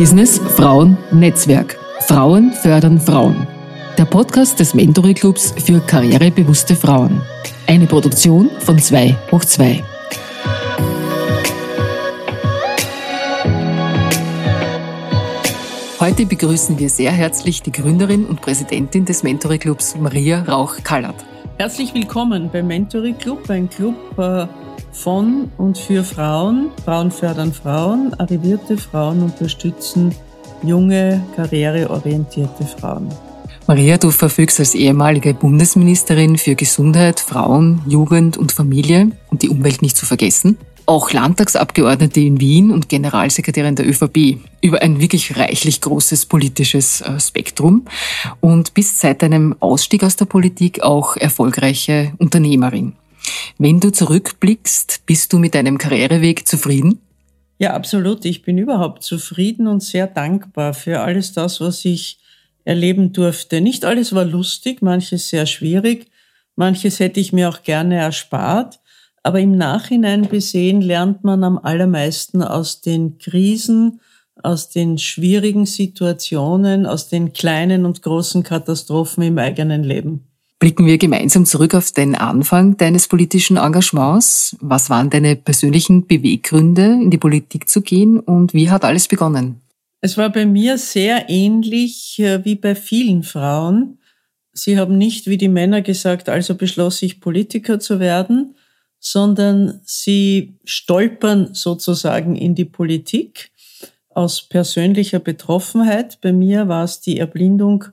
Business Frauen Netzwerk. Frauen fördern Frauen. Der Podcast des Mentory Clubs für karrierebewusste Frauen. Eine Produktion von 2 hoch 2. Heute begrüßen wir sehr herzlich die Gründerin und Präsidentin des Mentory Clubs, Maria Rauch-Kallert. Herzlich willkommen beim Mentory Club, ein Club äh, von und für Frauen. Frauen fördern Frauen, arrivierte Frauen unterstützen junge, karriereorientierte Frauen. Maria, du verfügst als ehemalige Bundesministerin für Gesundheit, Frauen, Jugend und Familie und die Umwelt nicht zu vergessen auch Landtagsabgeordnete in Wien und Generalsekretärin der ÖVP über ein wirklich reichlich großes politisches äh, Spektrum und bist seit deinem Ausstieg aus der Politik auch erfolgreiche Unternehmerin. Wenn du zurückblickst, bist du mit deinem Karriereweg zufrieden? Ja, absolut. Ich bin überhaupt zufrieden und sehr dankbar für alles das, was ich erleben durfte. Nicht alles war lustig, manches sehr schwierig, manches hätte ich mir auch gerne erspart. Aber im Nachhinein besehen lernt man am allermeisten aus den Krisen, aus den schwierigen Situationen, aus den kleinen und großen Katastrophen im eigenen Leben. Blicken wir gemeinsam zurück auf den Anfang deines politischen Engagements. Was waren deine persönlichen Beweggründe, in die Politik zu gehen und wie hat alles begonnen? Es war bei mir sehr ähnlich äh, wie bei vielen Frauen. Sie haben nicht wie die Männer gesagt, also beschloss ich Politiker zu werden, sondern sie stolpern sozusagen in die Politik aus persönlicher Betroffenheit. Bei mir war es die Erblindung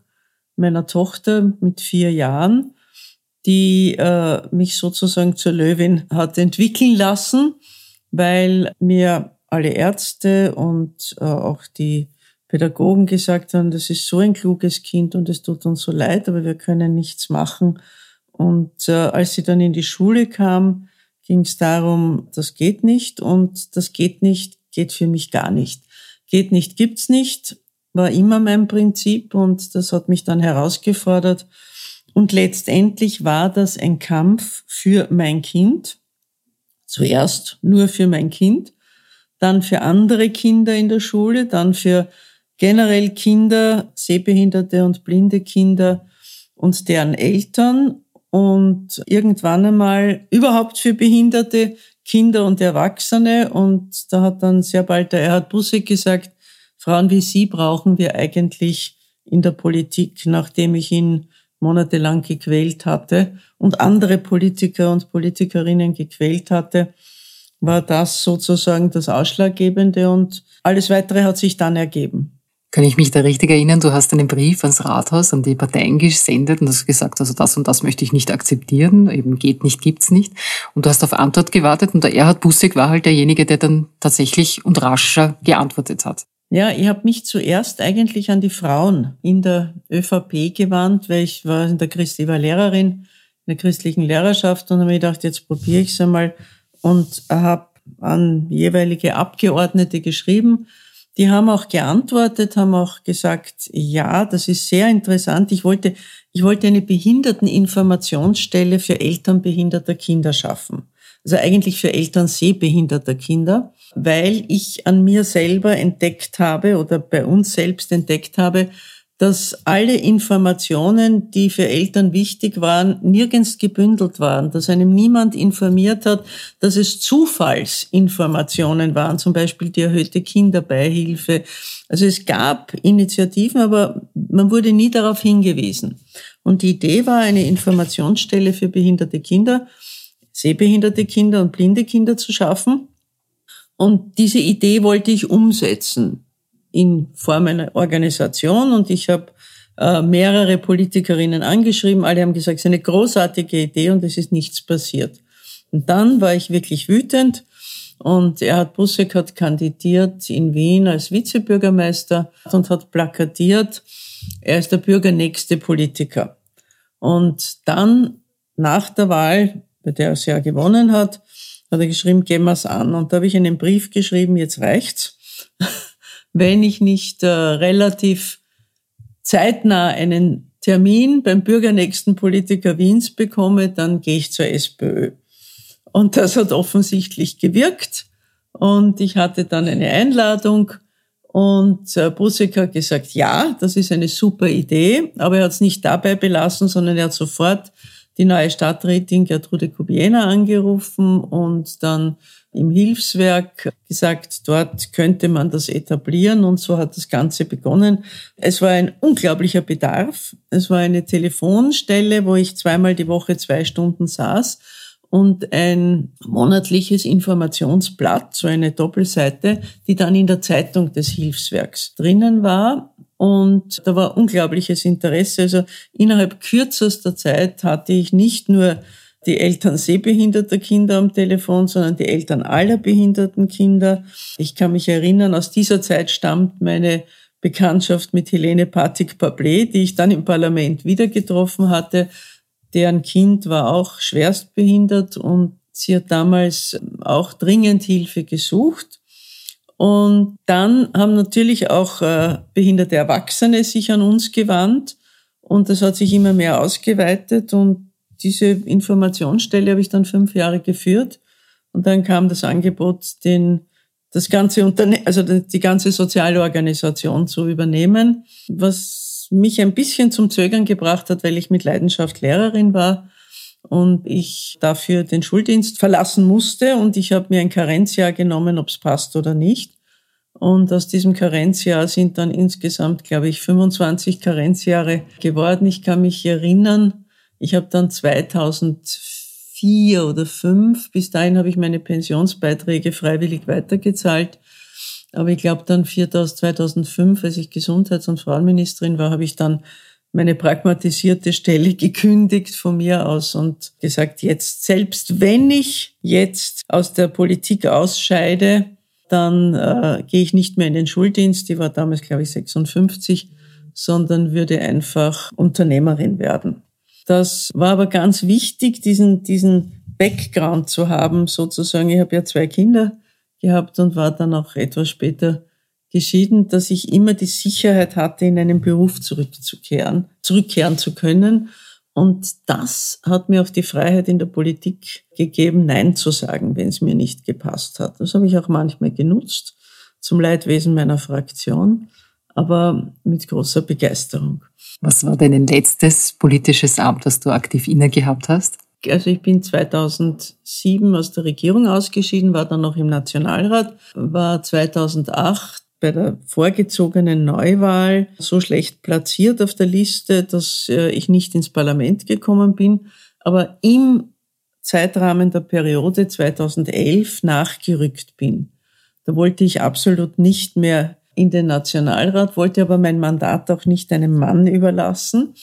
meiner Tochter mit vier Jahren, die äh, mich sozusagen zur Löwin hat entwickeln lassen, weil mir alle Ärzte und äh, auch die Pädagogen gesagt haben, das ist so ein kluges Kind und es tut uns so leid, aber wir können nichts machen. Und äh, als sie dann in die Schule kam, ging es darum, das geht nicht und das geht nicht, geht für mich gar nicht. Geht nicht, gibt's nicht, war immer mein Prinzip und das hat mich dann herausgefordert. Und letztendlich war das ein Kampf für mein Kind. Zuerst nur für mein Kind, dann für andere Kinder in der Schule, dann für generell Kinder, sehbehinderte und blinde Kinder und deren Eltern und irgendwann einmal überhaupt für behinderte Kinder und Erwachsene. Und da hat dann sehr bald der Erhard Busse gesagt, Frauen wie Sie brauchen wir eigentlich in der Politik, nachdem ich ihn monatelang gequält hatte und andere Politiker und Politikerinnen gequält hatte, war das sozusagen das Ausschlaggebende und alles weitere hat sich dann ergeben. Kann ich mich da richtig erinnern? Du hast einen Brief ans Rathaus, an die Parteien gesendet und hast gesagt, also das und das möchte ich nicht akzeptieren, eben geht nicht, gibt's nicht. Und du hast auf Antwort gewartet und der Erhard Bussig war halt derjenige, der dann tatsächlich und rascher geantwortet hat. Ja, ich habe mich zuerst eigentlich an die Frauen in der ÖVP gewandt, weil ich war in der Christi, war Lehrerin in der christlichen Lehrerschaft und habe mir gedacht, jetzt probiere ich es einmal und habe an jeweilige Abgeordnete geschrieben die haben auch geantwortet, haben auch gesagt, ja, das ist sehr interessant. Ich wollte, ich wollte eine Behinderteninformationsstelle für Eltern behinderter Kinder schaffen. Also eigentlich für Eltern sehbehinderter Kinder, weil ich an mir selber entdeckt habe oder bei uns selbst entdeckt habe, dass alle Informationen, die für Eltern wichtig waren, nirgends gebündelt waren, dass einem niemand informiert hat, dass es Zufallsinformationen waren, zum Beispiel die erhöhte Kinderbeihilfe. Also es gab Initiativen, aber man wurde nie darauf hingewiesen. Und die Idee war, eine Informationsstelle für behinderte Kinder, sehbehinderte Kinder und blinde Kinder zu schaffen. Und diese Idee wollte ich umsetzen in Form einer Organisation und ich habe äh, mehrere Politikerinnen angeschrieben. Alle haben gesagt, es ist eine großartige Idee und es ist nichts passiert. Und dann war ich wirklich wütend und Erhard Busseck hat kandidiert in Wien als Vizebürgermeister und hat plakatiert, er ist der bürgernächste Politiker. Und dann nach der Wahl, bei der er es ja gewonnen hat, hat er geschrieben, gehen wir's an. Und da habe ich einen Brief geschrieben, jetzt reicht's wenn ich nicht äh, relativ zeitnah einen Termin beim bürgernächsten Politiker Wiens bekomme, dann gehe ich zur SPÖ. Und das hat offensichtlich gewirkt. Und ich hatte dann eine Einladung Und äh, Busek hat gesagt, ja, das ist eine super Idee, aber er hat es nicht dabei belassen, sondern er hat sofort die neue Stadträtin Gertrude Kubiena angerufen und dann im Hilfswerk gesagt, dort könnte man das etablieren und so hat das Ganze begonnen. Es war ein unglaublicher Bedarf. Es war eine Telefonstelle, wo ich zweimal die Woche zwei Stunden saß und ein monatliches Informationsblatt, so eine Doppelseite, die dann in der Zeitung des Hilfswerks drinnen war. Und da war unglaubliches Interesse. Also innerhalb kürzester Zeit hatte ich nicht nur die Eltern sehbehinderter Kinder am Telefon, sondern die Eltern aller behinderten Kinder. Ich kann mich erinnern, aus dieser Zeit stammt meine Bekanntschaft mit Helene Patik-Pablé, die ich dann im Parlament wieder getroffen hatte. Deren Kind war auch schwerstbehindert und sie hat damals auch dringend Hilfe gesucht. Und dann haben natürlich auch äh, behinderte Erwachsene sich an uns gewandt. Und das hat sich immer mehr ausgeweitet. Und diese Informationsstelle habe ich dann fünf Jahre geführt. Und dann kam das Angebot, den das ganze Unterne also die ganze soziale Organisation zu übernehmen, was mich ein bisschen zum Zögern gebracht hat, weil ich mit Leidenschaft Lehrerin war und ich dafür den Schuldienst verlassen musste und ich habe mir ein Karenzjahr genommen, ob es passt oder nicht. Und aus diesem Karenzjahr sind dann insgesamt, glaube ich, 25 Karenzjahre geworden. Ich kann mich erinnern, ich habe dann 2004 oder 5, bis dahin habe ich meine Pensionsbeiträge freiwillig weitergezahlt. Aber ich glaube dann 2005, als ich Gesundheits- und Frauenministerin war, habe ich dann meine pragmatisierte Stelle gekündigt von mir aus und gesagt, jetzt, selbst wenn ich jetzt aus der Politik ausscheide, dann äh, gehe ich nicht mehr in den Schuldienst, die war damals, glaube ich, 56, sondern würde einfach Unternehmerin werden. Das war aber ganz wichtig, diesen, diesen Background zu haben, sozusagen. Ich habe ja zwei Kinder gehabt und war dann auch etwas später geschieden, dass ich immer die Sicherheit hatte, in einen Beruf zurückzukehren, zurückkehren zu können. Und das hat mir auch die Freiheit in der Politik gegeben, Nein zu sagen, wenn es mir nicht gepasst hat. Das habe ich auch manchmal genutzt, zum Leidwesen meiner Fraktion, aber mit großer Begeisterung. Was war dein letztes politisches Amt, das du aktiv inne gehabt hast? Also ich bin 2007 aus der Regierung ausgeschieden, war dann noch im Nationalrat, war 2008 bei der vorgezogenen Neuwahl so schlecht platziert auf der Liste, dass äh, ich nicht ins Parlament gekommen bin, aber im Zeitrahmen der Periode 2011 nachgerückt bin. Da wollte ich absolut nicht mehr in den Nationalrat, wollte aber mein Mandat auch nicht einem Mann überlassen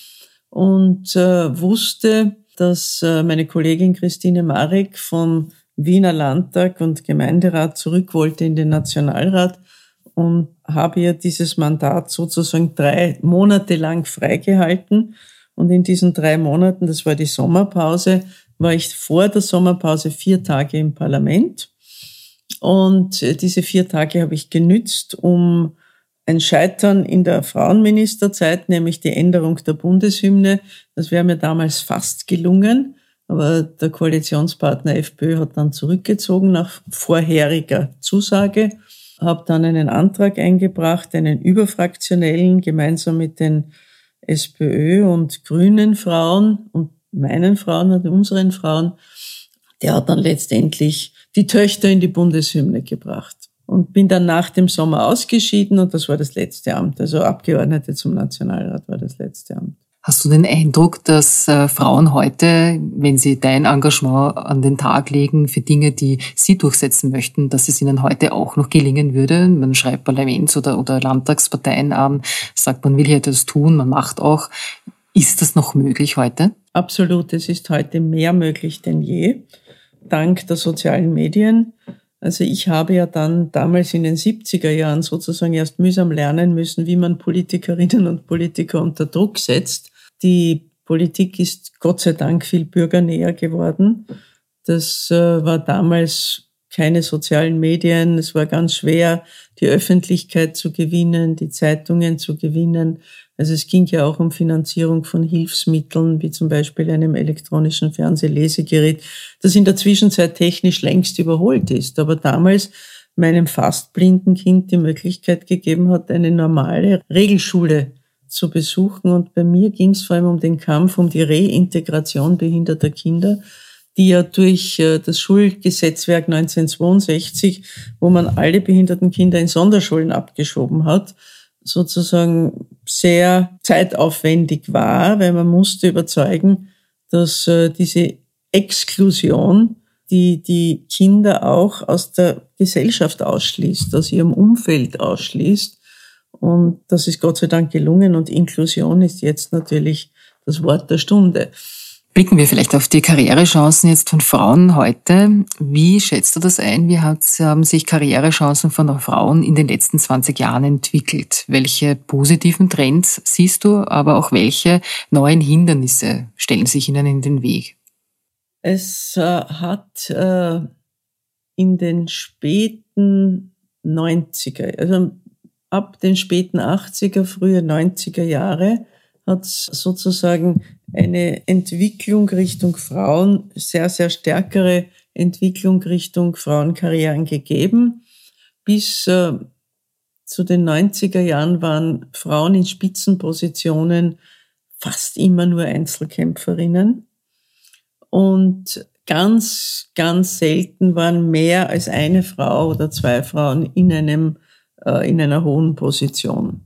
und äh, wusste, dass äh, meine Kollegin Christine Marek vom Wiener Landtag und Gemeinderat zurück wollte in den Nationalrat und habe ihr dieses Mandat sozusagen drei Monate lang freigehalten. Und in diesen drei Monaten, das war die Sommerpause, war ich vor der Sommerpause vier Tage im Parlament und äh, diese vier Tage habe ich genützt, um ein Scheitern in der Frauenministerzeit, nämlich die Änderung der Bundeshymne. Das wäre mir damals fast gelungen, aber der Koalitionspartner FPÖ hat dann zurückgezogen nach vorheriger Zusage, habe dann einen Antrag eingebracht, einen überfraktionellen, gemeinsam mit den SPÖ und Grünen Frauen und meinen Frauen und unseren Frauen. Der hat dann letztendlich die Töchter in die Bundeshymne gebracht. Und bin dann nach dem Sommer ausgeschieden und das war das letzte Amt. Also Abgeordnete zum Nationalrat war das letzte Amt. Hast du den Eindruck, dass äh, Frauen heute, wenn sie dein Engagement an den Tag legen für Dinge, die sie durchsetzen möchten, dass es ihnen heute auch noch gelingen würde? Man schreibt Parlaments- oder, oder Landtagsparteien an, sagt, man will hier etwas tun, man macht auch. Ist das noch möglich heute? Absolut, es ist heute mehr möglich denn je dank der sozialen Medien. Also ich habe ja dann damals in den 70er Jahren sozusagen erst mühsam lernen müssen, wie man Politikerinnen und Politiker unter Druck setzt. Die Politik ist Gott sei Dank viel bürgernäher geworden. Das äh, war damals keine sozialen Medien. Es war ganz schwer, die Öffentlichkeit zu gewinnen, die Zeitungen zu gewinnen. Also es ging ja auch um Finanzierung von Hilfsmitteln, wie zum Beispiel einem elektronischen Fernsehlesegerät, das in der Zwischenzeit technisch längst überholt ist. Aber damals meinem fast blinden Kind die Möglichkeit gegeben hat, eine normale Regelschule zu besuchen. Und bei mir ging es vor allem um den Kampf um die Reintegration behinderter Kinder, die ja durch äh, das Schulgesetzwerk 1962, wo man alle behinderten Kinder in Sonderschulen abgeschoben hat, sozusagen sehr zeitaufwendig war, weil man musste überzeugen, dass äh, diese Exklusion, die die Kinder auch aus der Gesellschaft ausschließt, aus ihrem Umfeld ausschließt. Und das ist Gott sei Dank gelungen und Inklusion ist jetzt natürlich das Wort der Stunde. Blicken wir vielleicht auf die Karrierechancen jetzt von Frauen heute. Wie schätzt du das ein? Wie haben sich Karrierechancen von Frauen in den letzten 20 Jahren entwickelt? Welche positiven Trends siehst du, aber auch welche neuen Hindernisse stellen sich ihnen in den Weg? Es äh, hat äh, in den späten 90er, also ab den späten 80er, frühe 90er Jahre, hat sozusagen eine Entwicklung Richtung Frauen, sehr, sehr stärkere Entwicklung Richtung Frauenkarrieren gegeben. Bis äh, zu den 90er Jahren waren Frauen in Spitzenpositionen fast immer nur Einzelkämpferinnen. Und ganz, ganz selten waren mehr als eine Frau oder zwei Frauen in einem, in einer hohen Position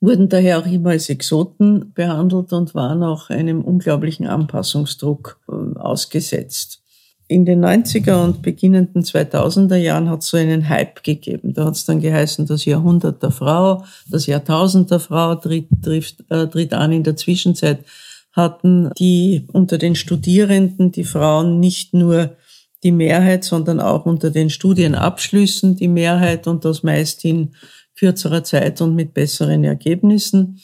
wurden daher auch immer als Exoten behandelt und waren auch einem unglaublichen Anpassungsdruck äh, ausgesetzt. In den 90er und beginnenden 2000er Jahren hat es so einen Hype gegeben. Da hat es dann geheißen, das Jahrhundert der Frau, das Jahrtausend der Frau tritt, trifft, äh, tritt an. In der Zwischenzeit hatten die unter den Studierenden, die Frauen nicht nur die Mehrheit, sondern auch unter den Studienabschlüssen die Mehrheit und das meist in kürzerer Zeit und mit besseren Ergebnissen.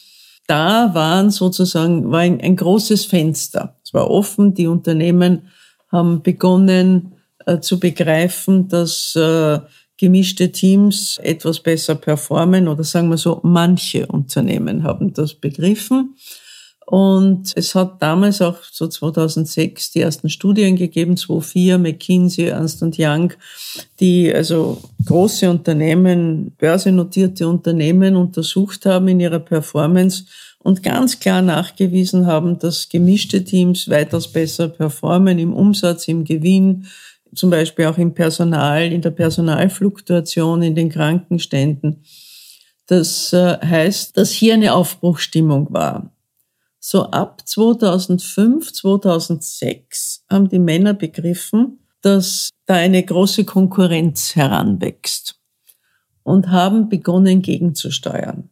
Da waren sozusagen, war ein, ein großes Fenster. Es war offen. Die Unternehmen haben begonnen äh, zu begreifen, dass äh, gemischte Teams etwas besser performen oder sagen wir so, manche Unternehmen haben das begriffen. Und es hat damals auch so 2006 die ersten Studien gegeben, 2004, McKinsey, Ernst Young, die also große Unternehmen, börsennotierte Unternehmen untersucht haben in ihrer Performance und ganz klar nachgewiesen haben, dass gemischte Teams weitaus besser performen im Umsatz, im Gewinn, zum Beispiel auch im Personal, in der Personalfluktuation, in den Krankenständen. Das äh, heißt, dass hier eine Aufbruchstimmung war so ab 2005, 2006 haben die Männer begriffen, dass da eine große Konkurrenz heranwächst und haben begonnen gegenzusteuern.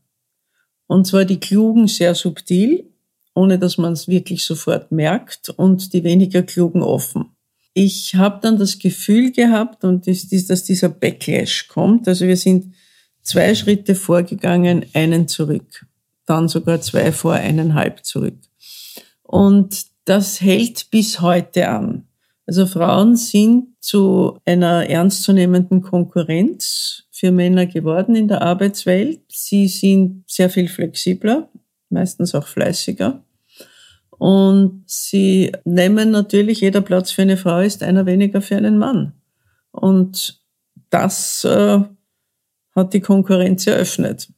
Und zwar die Klugen sehr subtil, ohne dass man es wirklich sofort merkt, und die weniger Klugen offen. Ich habe dann das Gefühl gehabt, und das, dass dieser Backlash kommt. Also wir sind zwei Schritte vorgegangen, einen zurück dann sogar zwei vor eineinhalb zurück. Und das hält bis heute an. Also Frauen sind zu einer ernstzunehmenden Konkurrenz für Männer geworden in der Arbeitswelt. Sie sind sehr viel flexibler, meistens auch fleißiger. Und sie nehmen natürlich, jeder Platz für eine Frau ist einer weniger für einen Mann. Und das äh, hat die Konkurrenz eröffnet.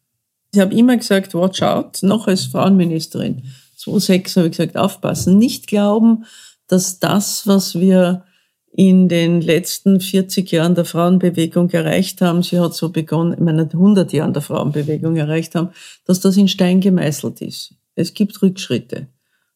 Ich habe immer gesagt, watch out, noch als Frauenministerin. 2006 habe ich gesagt, aufpassen, nicht glauben, dass das, was wir in den letzten 40 Jahren der Frauenbewegung erreicht haben, sie hat so begonnen, in meinen 100 Jahren der Frauenbewegung erreicht haben, dass das in Stein gemeißelt ist. Es gibt Rückschritte.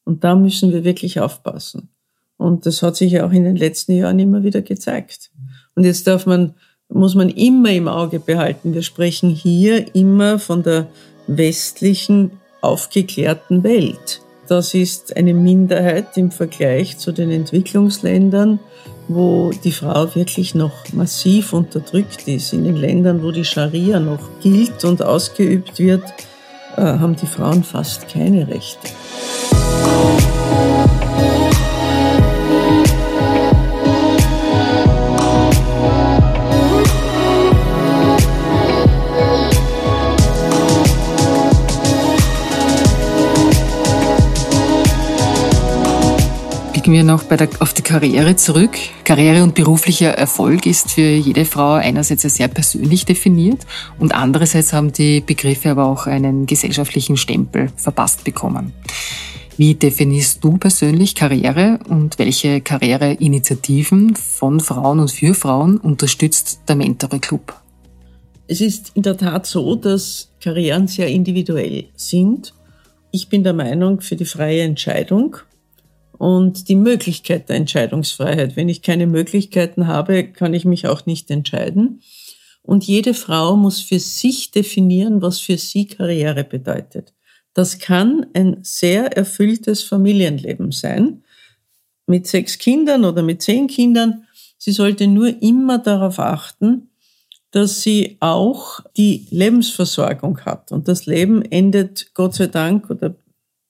Und da müssen wir wirklich aufpassen. Und das hat sich ja auch in den letzten Jahren immer wieder gezeigt. Und jetzt darf man muss man immer im Auge behalten. Wir sprechen hier immer von der westlichen, aufgeklärten Welt. Das ist eine Minderheit im Vergleich zu den Entwicklungsländern, wo die Frau wirklich noch massiv unterdrückt ist. In den Ländern, wo die Scharia noch gilt und ausgeübt wird, äh, haben die Frauen fast keine Rechte. Blicken wir noch der, auf die Karriere zurück. Karriere und beruflicher Erfolg ist für jede Frau einerseits sehr persönlich definiert und andererseits haben die Begriffe aber auch einen gesellschaftlichen Stempel verpasst bekommen. Wie definierst du persönlich Karriere und welche Karriereinitiativen von Frauen und für Frauen unterstützt der Mentore Club? Es ist in der Tat so, dass Karrieren sehr individuell sind. Ich bin der Meinung, für die freie Entscheidung und die Möglichkeit der Entscheidungsfreiheit. Wenn ich keine Möglichkeiten habe, kann ich mich auch nicht entscheiden. Und jede Frau muss für sich definieren, was für sie Karriere bedeutet. Das kann ein sehr erfülltes Familienleben sein, mit sechs Kindern oder mit zehn Kindern. Sie sollte nur immer darauf achten, dass sie auch die Lebensversorgung hat. Und das Leben endet Gott sei Dank oder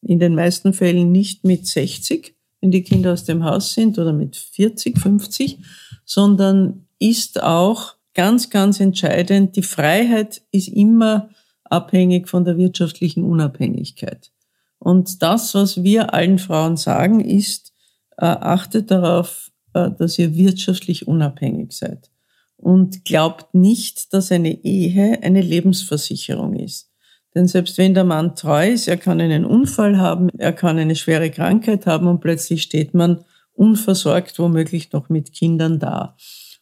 in den meisten Fällen nicht mit 60, wenn die Kinder aus dem Haus sind oder mit 40, 50, sondern ist auch ganz, ganz entscheidend, die Freiheit ist immer abhängig von der wirtschaftlichen Unabhängigkeit. Und das, was wir allen Frauen sagen, ist, äh, achtet darauf, äh, dass ihr wirtschaftlich unabhängig seid. Und glaubt nicht, dass eine Ehe eine Lebensversicherung ist. Denn selbst wenn der Mann treu ist, er kann einen Unfall haben, er kann eine schwere Krankheit haben und plötzlich steht man unversorgt, womöglich noch mit Kindern da.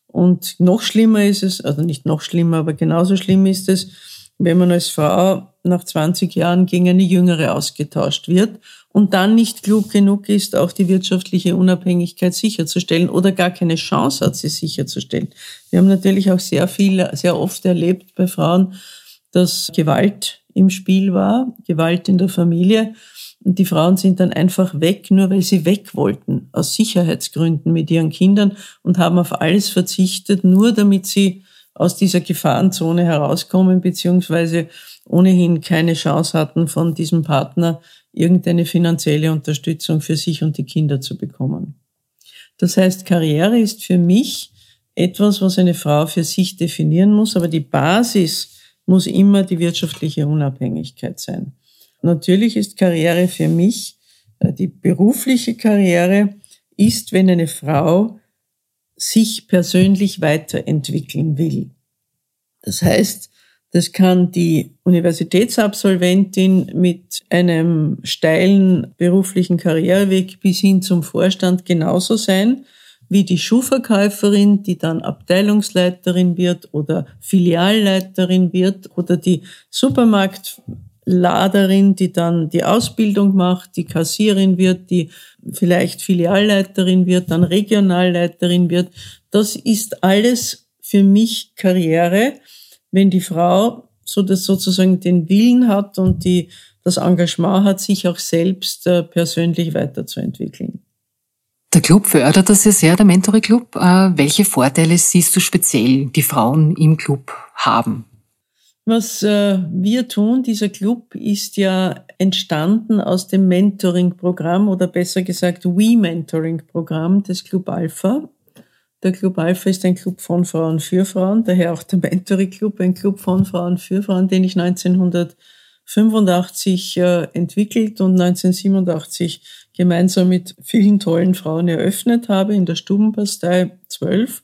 Und noch schlimmer ist es, also nicht noch schlimmer, aber genauso schlimm ist es, wenn man als Frau nach 20 Jahren gegen eine Jüngere ausgetauscht wird und dann nicht klug genug ist, auch die wirtschaftliche Unabhängigkeit sicherzustellen oder gar keine Chance hat, sie sicherzustellen. Wir haben natürlich auch sehr viel, sehr oft erlebt bei Frauen, dass Gewalt im Spiel war, Gewalt in der Familie. Und die Frauen sind dann einfach weg, nur weil sie weg wollten, aus Sicherheitsgründen mit ihren Kindern und haben auf alles verzichtet, nur damit sie aus dieser Gefahrenzone herauskommen, beziehungsweise ohnehin keine Chance hatten, von diesem Partner irgendeine finanzielle Unterstützung für sich und die Kinder zu bekommen. Das heißt, Karriere ist für mich etwas, was eine Frau für sich definieren muss, aber die Basis muss immer die wirtschaftliche Unabhängigkeit sein. Natürlich ist Karriere für mich, äh, die berufliche Karriere ist, wenn eine Frau sich persönlich weiterentwickeln will. Das heißt, das kann die Universitätsabsolventin mit einem steilen beruflichen Karriereweg bis hin zum Vorstand genauso sein wie die Schuhverkäuferin, die dann Abteilungsleiterin wird oder Filialleiterin wird oder die Supermarktladerin, die dann die Ausbildung macht, die Kassierin wird, die vielleicht Filialleiterin wird, dann Regionalleiterin wird. Das ist alles für mich Karriere, wenn die Frau so das sozusagen den Willen hat und die das Engagement hat, sich auch selbst äh, persönlich weiterzuentwickeln. Der Club fördert das ja sehr, der Mentore Club. Äh, welche Vorteile siehst du speziell, die Frauen im Club haben? Was äh, wir tun, dieser Club ist ja entstanden aus dem Mentoring-Programm oder besser gesagt We-Mentoring-Programm des Club Alpha. Der Club Alpha ist ein Club von Frauen für Frauen, daher auch der Mentoring Club, ein Club von Frauen für Frauen, den ich 1985 äh, entwickelt und 1987 gemeinsam mit vielen tollen Frauen eröffnet habe in der Stubenbastei 12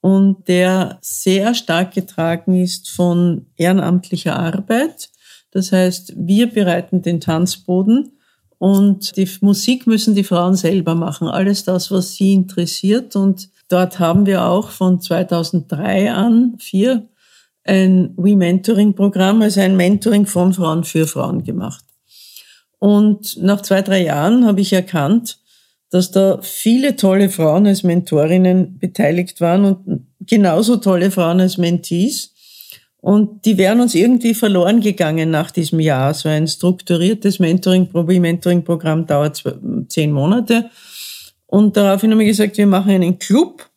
und der sehr stark getragen ist von ehrenamtlicher Arbeit. Das heißt, wir bereiten den Tanzboden und die Musik müssen die Frauen selber machen. Alles das, was sie interessiert. Und dort haben wir auch von 2003 an, vier, ein We-Mentoring-Programm, also ein Mentoring von Frauen für Frauen gemacht. Und nach zwei, drei Jahren habe ich erkannt, dass da viele tolle Frauen als Mentorinnen beteiligt waren und genauso tolle Frauen als Mentees. Und die wären uns irgendwie verloren gegangen nach diesem Jahr. So ein strukturiertes Mentoring, Mentoring-Programm dauert zehn Monate. Und daraufhin haben wir gesagt, wir machen einen Club,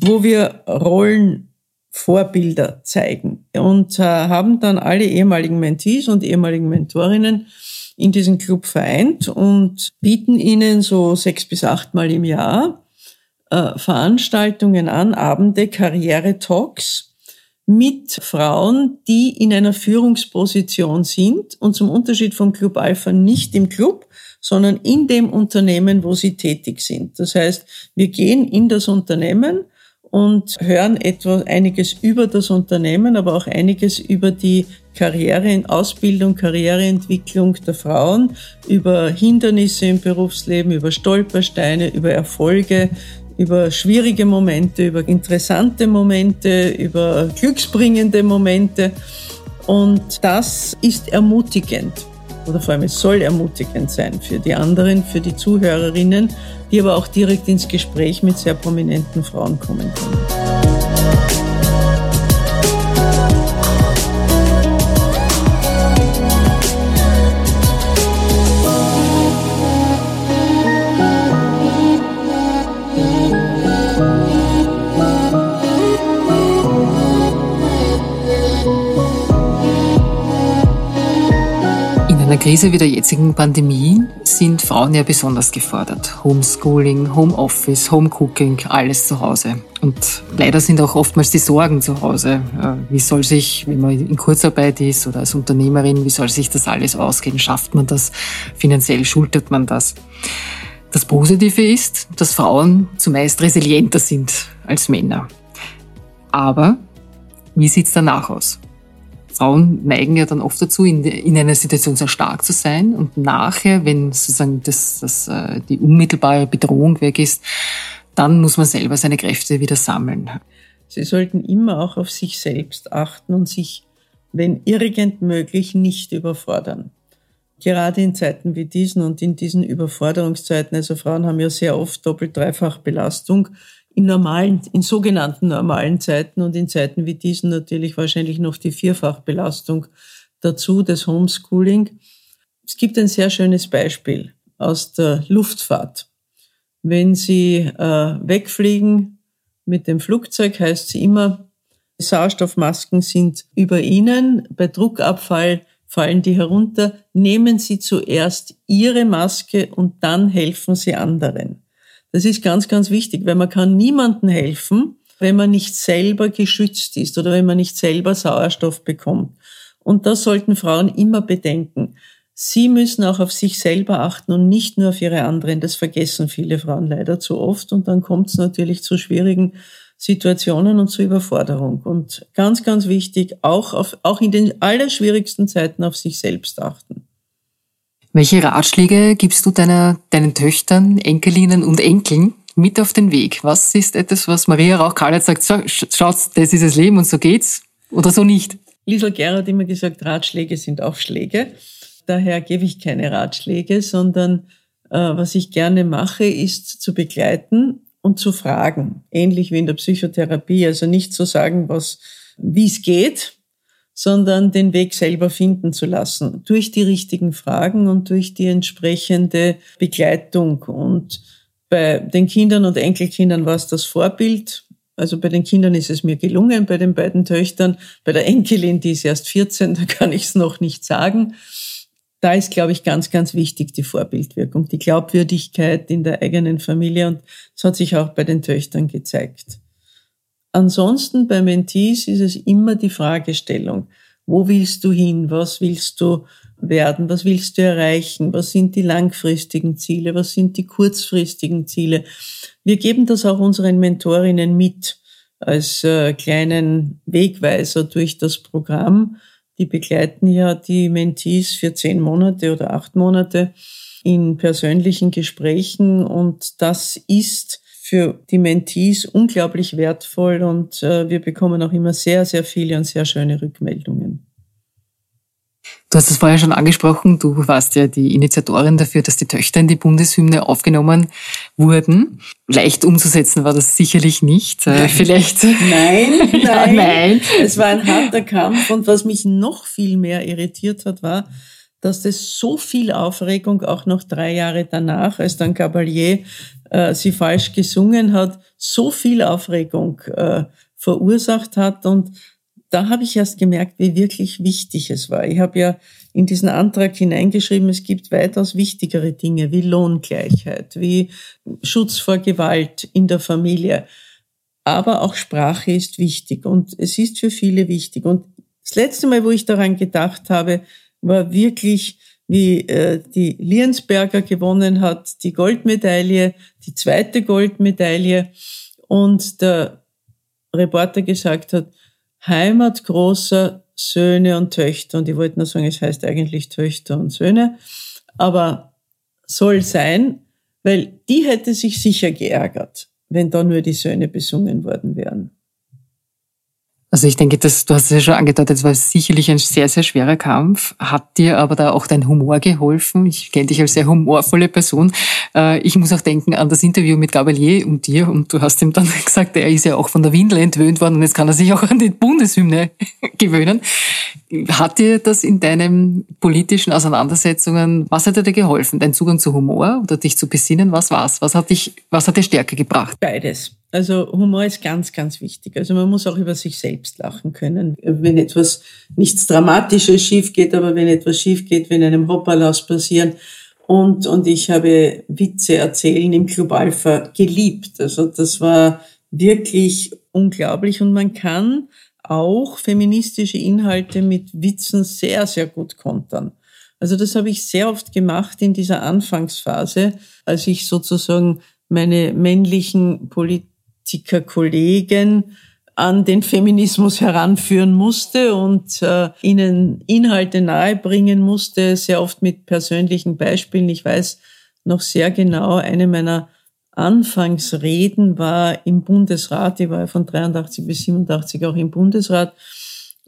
wo wir Rollenvorbilder zeigen. Und äh, haben dann alle ehemaligen Mentees und ehemaligen Mentorinnen in diesen Club vereint und bieten ihnen so sechs bis acht Mal im Jahr äh, Veranstaltungen an, Abende, Karriere-Talks mit Frauen, die in einer Führungsposition sind und zum Unterschied vom Club Alpha nicht im Club, sondern in dem Unternehmen, wo sie tätig sind. Das heißt, wir gehen in das Unternehmen und hören etwa einiges über das Unternehmen, aber auch einiges über die Karriere, Ausbildung, Karriereentwicklung der Frauen, über Hindernisse im Berufsleben, über Stolpersteine, über Erfolge, über schwierige Momente, über interessante Momente, über glücksbringende Momente. Und das ist ermutigend. Oder vor allem, es soll ermutigend sein für die anderen, für die Zuhörerinnen, die aber auch direkt ins Gespräch mit sehr prominenten Frauen kommen können. Krise wie der jetzigen Pandemie sind Frauen ja besonders gefordert. Homeschooling, Homeoffice, Homecooking, alles zu Hause. Und leider sind auch oftmals die Sorgen zu Hause. Wie soll sich, wenn man in Kurzarbeit ist oder als Unternehmerin, wie soll sich das alles ausgehen? Schafft man das? Finanziell schultert man das? Das Positive ist, dass Frauen zumeist resilienter sind als Männer. Aber wie sieht's danach aus? Frauen neigen ja dann oft dazu, in, in einer Situation sehr stark zu sein und nachher, wenn sozusagen das, das, äh, die unmittelbare Bedrohung weg ist, dann muss man selber seine Kräfte wieder sammeln. Sie sollten immer auch auf sich selbst achten und sich, wenn irgend möglich, nicht überfordern. Gerade in Zeiten wie diesen und in diesen Überforderungszeiten, also Frauen haben ja sehr oft doppelt, dreifach Belastung, in normalen, in sogenannten normalen Zeiten und in Zeiten wie diesen natürlich wahrscheinlich noch die Vierfachbelastung dazu, das Homeschooling. Es gibt ein sehr schönes Beispiel aus der Luftfahrt. Wenn Sie äh, wegfliegen mit dem Flugzeug, heißt es immer, Sauerstoffmasken sind über Ihnen. Bei Druckabfall fallen die herunter. Nehmen Sie zuerst Ihre Maske und dann helfen Sie anderen. Das ist ganz, ganz wichtig, weil man kann niemandem helfen, wenn man nicht selber geschützt ist oder wenn man nicht selber Sauerstoff bekommt. Und das sollten Frauen immer bedenken. Sie müssen auch auf sich selber achten und nicht nur auf ihre anderen. Das vergessen viele Frauen leider zu oft. Und dann kommt es natürlich zu schwierigen Situationen und zu Überforderung. Und ganz, ganz wichtig, auch, auf, auch in den allerschwierigsten Zeiten auf sich selbst achten. Welche Ratschläge gibst du deiner, deinen Töchtern, Enkelinnen und Enkeln mit auf den Weg? Was ist etwas, was Maria Rauch-Karl jetzt sagt, so, schaut, das ist das Leben und so geht's? Oder so nicht? Liesel Gerr hat immer gesagt, Ratschläge sind auch Schläge. Daher gebe ich keine Ratschläge, sondern äh, was ich gerne mache, ist zu begleiten und zu fragen. Ähnlich wie in der Psychotherapie. Also nicht zu sagen, was, wie es geht, sondern den Weg selber finden zu lassen. Durch die richtigen Fragen und durch die entsprechende Begleitung. Und bei den Kindern und Enkelkindern war es das Vorbild. Also bei den Kindern ist es mir gelungen, bei den beiden Töchtern. Bei der Enkelin, die ist erst 14, da kann ich es noch nicht sagen. Da ist, glaube ich, ganz, ganz wichtig die Vorbildwirkung, die Glaubwürdigkeit in der eigenen Familie. Und das hat sich auch bei den Töchtern gezeigt. Ansonsten bei Mentees ist es immer die Fragestellung, wo willst du hin, was willst du werden, was willst du erreichen, was sind die langfristigen Ziele, was sind die kurzfristigen Ziele. Wir geben das auch unseren Mentorinnen mit als äh, kleinen Wegweiser durch das Programm. Die begleiten ja die Mentees für zehn Monate oder acht Monate in persönlichen Gesprächen und das ist für die Mentees unglaublich wertvoll und äh, wir bekommen auch immer sehr, sehr viele und sehr schöne Rückmeldungen. Du hast es vorher schon angesprochen, du warst ja die Initiatorin dafür, dass die Töchter in die Bundeshymne aufgenommen wurden. Leicht umzusetzen war das sicherlich nicht. Äh, vielleicht. Nein, nein, ja, nein. Es war ein harter Kampf und was mich noch viel mehr irritiert hat, war, dass das so viel Aufregung auch noch drei Jahre danach, als dann Cavalier äh, sie falsch gesungen hat, so viel Aufregung äh, verursacht hat. Und da habe ich erst gemerkt, wie wirklich wichtig es war. Ich habe ja in diesen Antrag hineingeschrieben, es gibt weitaus wichtigere Dinge wie Lohngleichheit, wie Schutz vor Gewalt in der Familie. aber auch Sprache ist wichtig und es ist für viele wichtig. Und das letzte Mal, wo ich daran gedacht habe, war wirklich, wie äh, die Liensberger gewonnen hat, die Goldmedaille, die zweite Goldmedaille und der Reporter gesagt hat, Heimat großer Söhne und Töchter. Und ich wollte nur sagen, es heißt eigentlich Töchter und Söhne, aber soll sein, weil die hätte sich sicher geärgert, wenn da nur die Söhne besungen worden wären. Also ich denke, dass, du hast es ja schon angedeutet, es war sicherlich ein sehr, sehr schwerer Kampf. Hat dir aber da auch dein Humor geholfen? Ich kenne dich als sehr humorvolle Person. Äh, ich muss auch denken an das Interview mit Gabalier und dir. Und du hast ihm dann gesagt, er ist ja auch von der Windel entwöhnt worden und jetzt kann er sich auch an die Bundeshymne gewöhnen. Hat dir das in deinen politischen Auseinandersetzungen, was hat dir geholfen? Dein Zugang zu Humor oder dich zu besinnen? Was war's? Was hat dich, was hat dir Stärke gebracht? Beides. Also Humor ist ganz, ganz wichtig. Also man muss auch über sich selbst lachen können. Wenn etwas, nichts Dramatisches schief geht, aber wenn etwas schief geht, wenn einem Hoppalaus passieren. Und, und ich habe Witze erzählen im Club Alpha geliebt. Also das war wirklich unglaublich. Und man kann auch feministische Inhalte mit Witzen sehr, sehr gut kontern. Also das habe ich sehr oft gemacht in dieser Anfangsphase, als ich sozusagen meine männlichen Polit Politikerkollegen an den Feminismus heranführen musste und äh, ihnen Inhalte nahebringen musste, sehr oft mit persönlichen Beispielen. Ich weiß noch sehr genau, eine meiner Anfangsreden war im Bundesrat, ich war von 83 bis 87 auch im Bundesrat,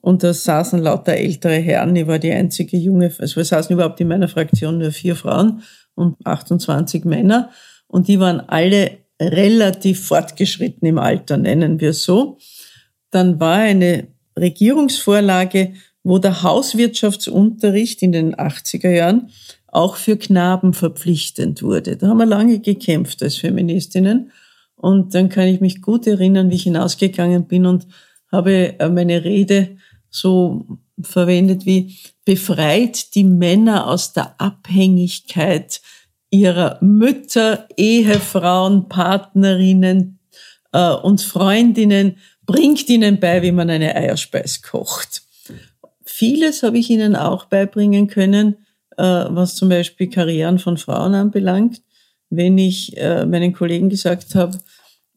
und da saßen lauter ältere Herren, ich war die einzige junge, also wir saßen überhaupt in meiner Fraktion nur vier Frauen und 28 Männer, und die waren alle relativ fortgeschritten im Alter, nennen wir so. Dann war eine Regierungsvorlage, wo der Hauswirtschaftsunterricht in den 80er Jahren auch für Knaben verpflichtend wurde. Da haben wir lange gekämpft als Feministinnen. Und dann kann ich mich gut erinnern, wie ich hinausgegangen bin und habe äh, meine Rede so verwendet wie befreit die Männer aus der Abhängigkeit ihrer Mütter, Ehefrauen, Partnerinnen äh, und Freundinnen, bringt ihnen bei, wie man eine Eierspeis kocht. Vieles habe ich ihnen auch beibringen können, äh, was zum Beispiel Karrieren von Frauen anbelangt. Wenn ich äh, meinen Kollegen gesagt habe,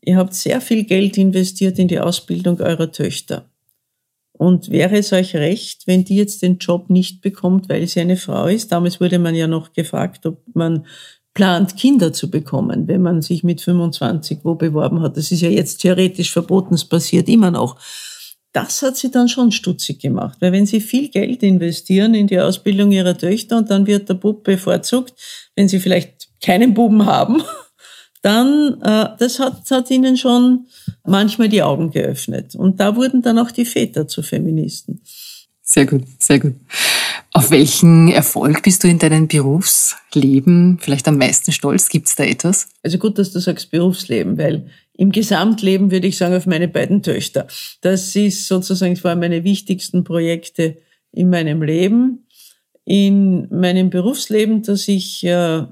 ihr habt sehr viel Geld investiert in die Ausbildung eurer Töchter. Und wäre es euch recht, wenn die jetzt den Job nicht bekommt, weil sie eine Frau ist? Damals wurde man ja noch gefragt, ob man plant, Kinder zu bekommen, wenn man sich mit 25 wo beworben hat. Das ist ja jetzt theoretisch verboten, es passiert immer noch. Das hat sie dann schon stutzig gemacht, weil wenn sie viel Geld investieren in die Ausbildung ihrer Töchter und dann wird der Bub bevorzugt, wenn sie vielleicht keinen Buben haben, dann, äh, das hat, hat ihnen schon manchmal die Augen geöffnet. Und da wurden dann auch die Väter zu Feministen. Sehr gut, sehr gut. Auf welchen Erfolg bist du in deinem Berufsleben vielleicht am meisten stolz? Gibt es da etwas? Also gut, dass du sagst Berufsleben, weil im Gesamtleben würde ich sagen auf meine beiden Töchter. Das ist sozusagen, das waren meine wichtigsten Projekte in meinem Leben. In meinem Berufsleben, dass ich äh,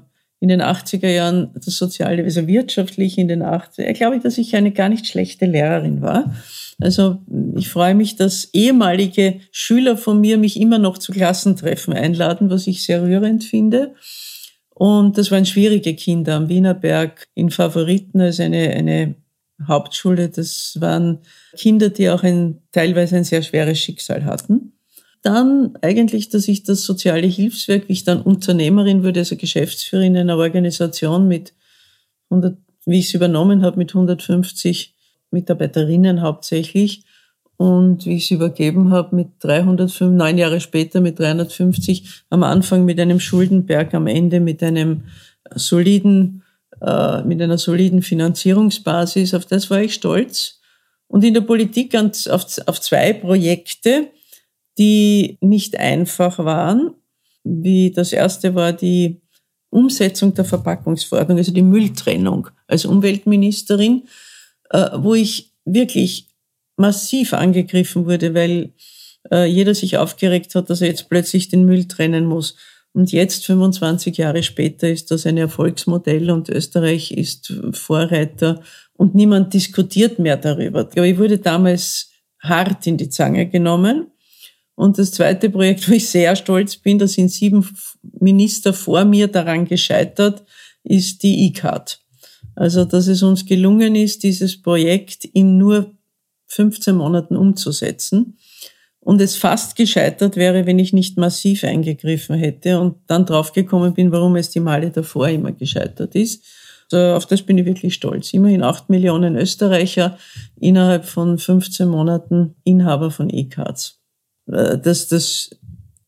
in den 80er Jahren das Soziale, also wirtschaftlich in den 80er, glaube ich, dass ich eine gar nicht schlechte Lehrerin war. Also ich freue mich, dass ehemalige Schüler von mir mich immer noch zu Klassentreffen einladen, was ich sehr rührend finde. Und das waren schwierige Kinder am Wienerberg in Favoriten, also eine, eine Hauptschule. Das waren Kinder, die auch ein, teilweise ein sehr schweres Schicksal hatten. Dann eigentlich, dass ich das soziale Hilfswerk, wie ich dann Unternehmerin wurde, also Geschäftsführerin in einer Organisation mit 100, wie ich es übernommen habe, mit 150 Mitarbeiterinnen hauptsächlich. Und wie ich es übergeben habe, mit 305, neun Jahre später mit 350, am Anfang mit einem Schuldenberg, am Ende mit einem soliden, äh, mit einer soliden Finanzierungsbasis, auf das war ich stolz. Und in der Politik auf, auf zwei Projekte, die nicht einfach waren. Wie das erste war die Umsetzung der Verpackungsverordnung, also die Mülltrennung. Als Umweltministerin äh, wo ich wirklich massiv angegriffen wurde, weil äh, jeder sich aufgeregt hat, dass er jetzt plötzlich den Müll trennen muss. Und jetzt, 25 Jahre später, ist das ein Erfolgsmodell und Österreich ist Vorreiter und niemand diskutiert mehr darüber. Aber ich wurde damals hart in die Zange genommen. Und das zweite Projekt, wo ich sehr stolz bin, da sind sieben Minister vor mir daran gescheitert, ist die E-Card. Also, dass es uns gelungen ist, dieses Projekt in nur 15 Monaten umzusetzen. Und es fast gescheitert wäre, wenn ich nicht massiv eingegriffen hätte und dann draufgekommen bin, warum es die Male davor immer gescheitert ist. Also auf das bin ich wirklich stolz. Immerhin acht Millionen Österreicher innerhalb von 15 Monaten Inhaber von E-Cards. Äh, das, das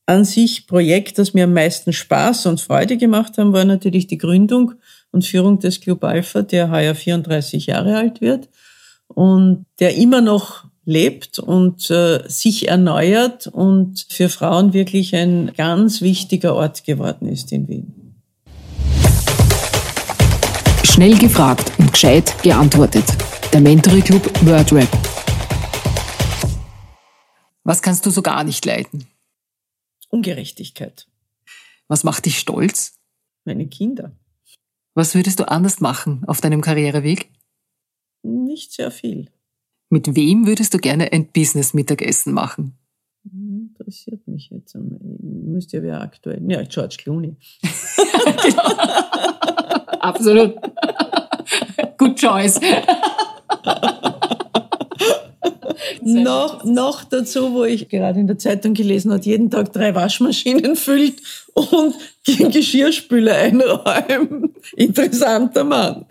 an sich Projekt, das mir am meisten Spaß und Freude gemacht haben, war natürlich die Gründung und Führung des Club Alpha, der heuer 34 Jahre alt wird und der immer noch lebt und äh, sich erneuert und für Frauen wirklich ein ganz wichtiger Ort geworden ist in Wien. Schnell gefragt und gescheit geantwortet. Der Mentoring Club WordRap. Was kannst du so gar nicht leiden? Ungerechtigkeit. Was macht dich stolz? Meine Kinder. Was würdest du anders machen auf deinem Karriereweg? Nicht sehr viel. Mit wem würdest du gerne ein Business-Mittagessen machen? Interessiert mich jetzt. Müsste ja wer aktuell. Ja, George Clooney. Absolut. Good choice. noch, noch dazu, wo ich gerade in der Zeitung gelesen habe, jeden Tag drei Waschmaschinen füllt und den Geschirrspüler einräumen. Interessanter Mann.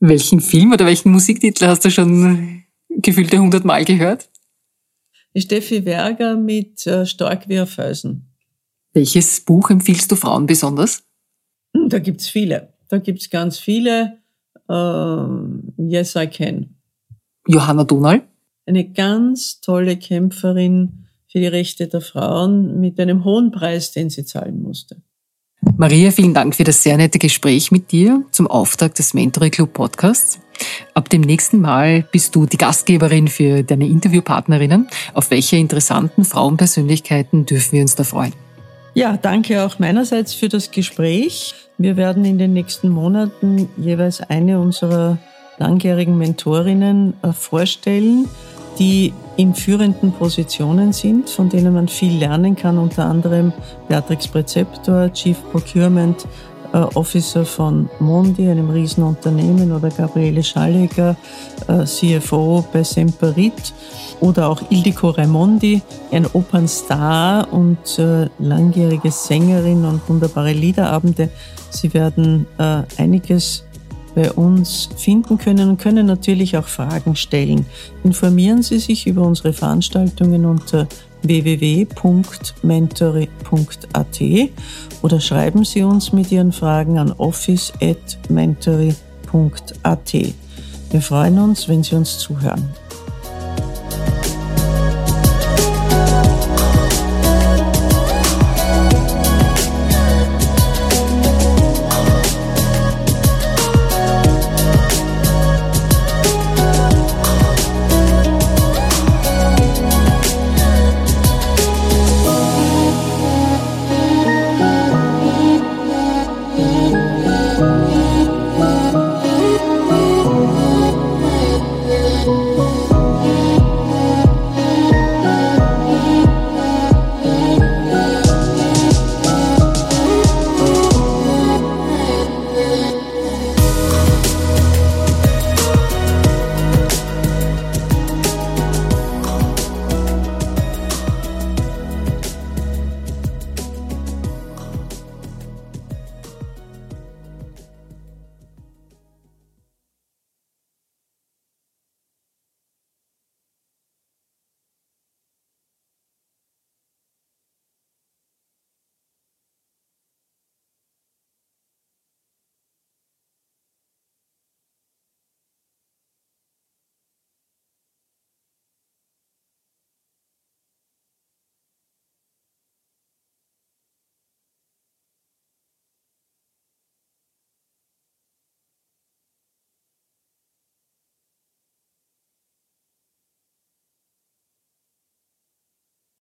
Welchen Film oder welchen Musiktitel hast du schon gefühlte hundertmal gehört? Steffi Werger mit äh, Stark wie ein Felsen. Welches Buch empfiehlst du Frauen besonders? Hm, da gibt's viele. Da gibt's ganz viele. Uh, yes, I can. Johanna Donal? Eine ganz tolle Kämpferin für die Rechte der Frauen mit einem hohen Preis, den sie zahlen musste. Maria, vielen Dank für das sehr nette Gespräch mit dir zum Auftakt des Mentoring Club Podcasts. Ab dem nächsten Mal bist du die Gastgeberin für deine Interviewpartnerinnen. Auf welche interessanten Frauenpersönlichkeiten dürfen wir uns da freuen? Ja, danke auch meinerseits für das Gespräch. Wir werden in den nächsten Monaten jeweils eine unserer langjährigen Mentorinnen äh, vorstellen, die in führenden Positionen sind, von denen man viel lernen kann, unter anderem Beatrix Präzeptor, Chief Procurement Officer von Mondi, einem Riesenunternehmen, oder Gabriele Schalleger, äh, CFO bei Semperit, oder auch Ildiko Raimondi, ein Opernstar und äh, langjährige Sängerin und wunderbare Liederabende. Sie werden einiges bei uns finden können und können natürlich auch Fragen stellen. Informieren Sie sich über unsere Veranstaltungen unter www.mentory.at oder schreiben Sie uns mit Ihren Fragen an office.mentory.at. Wir freuen uns, wenn Sie uns zuhören.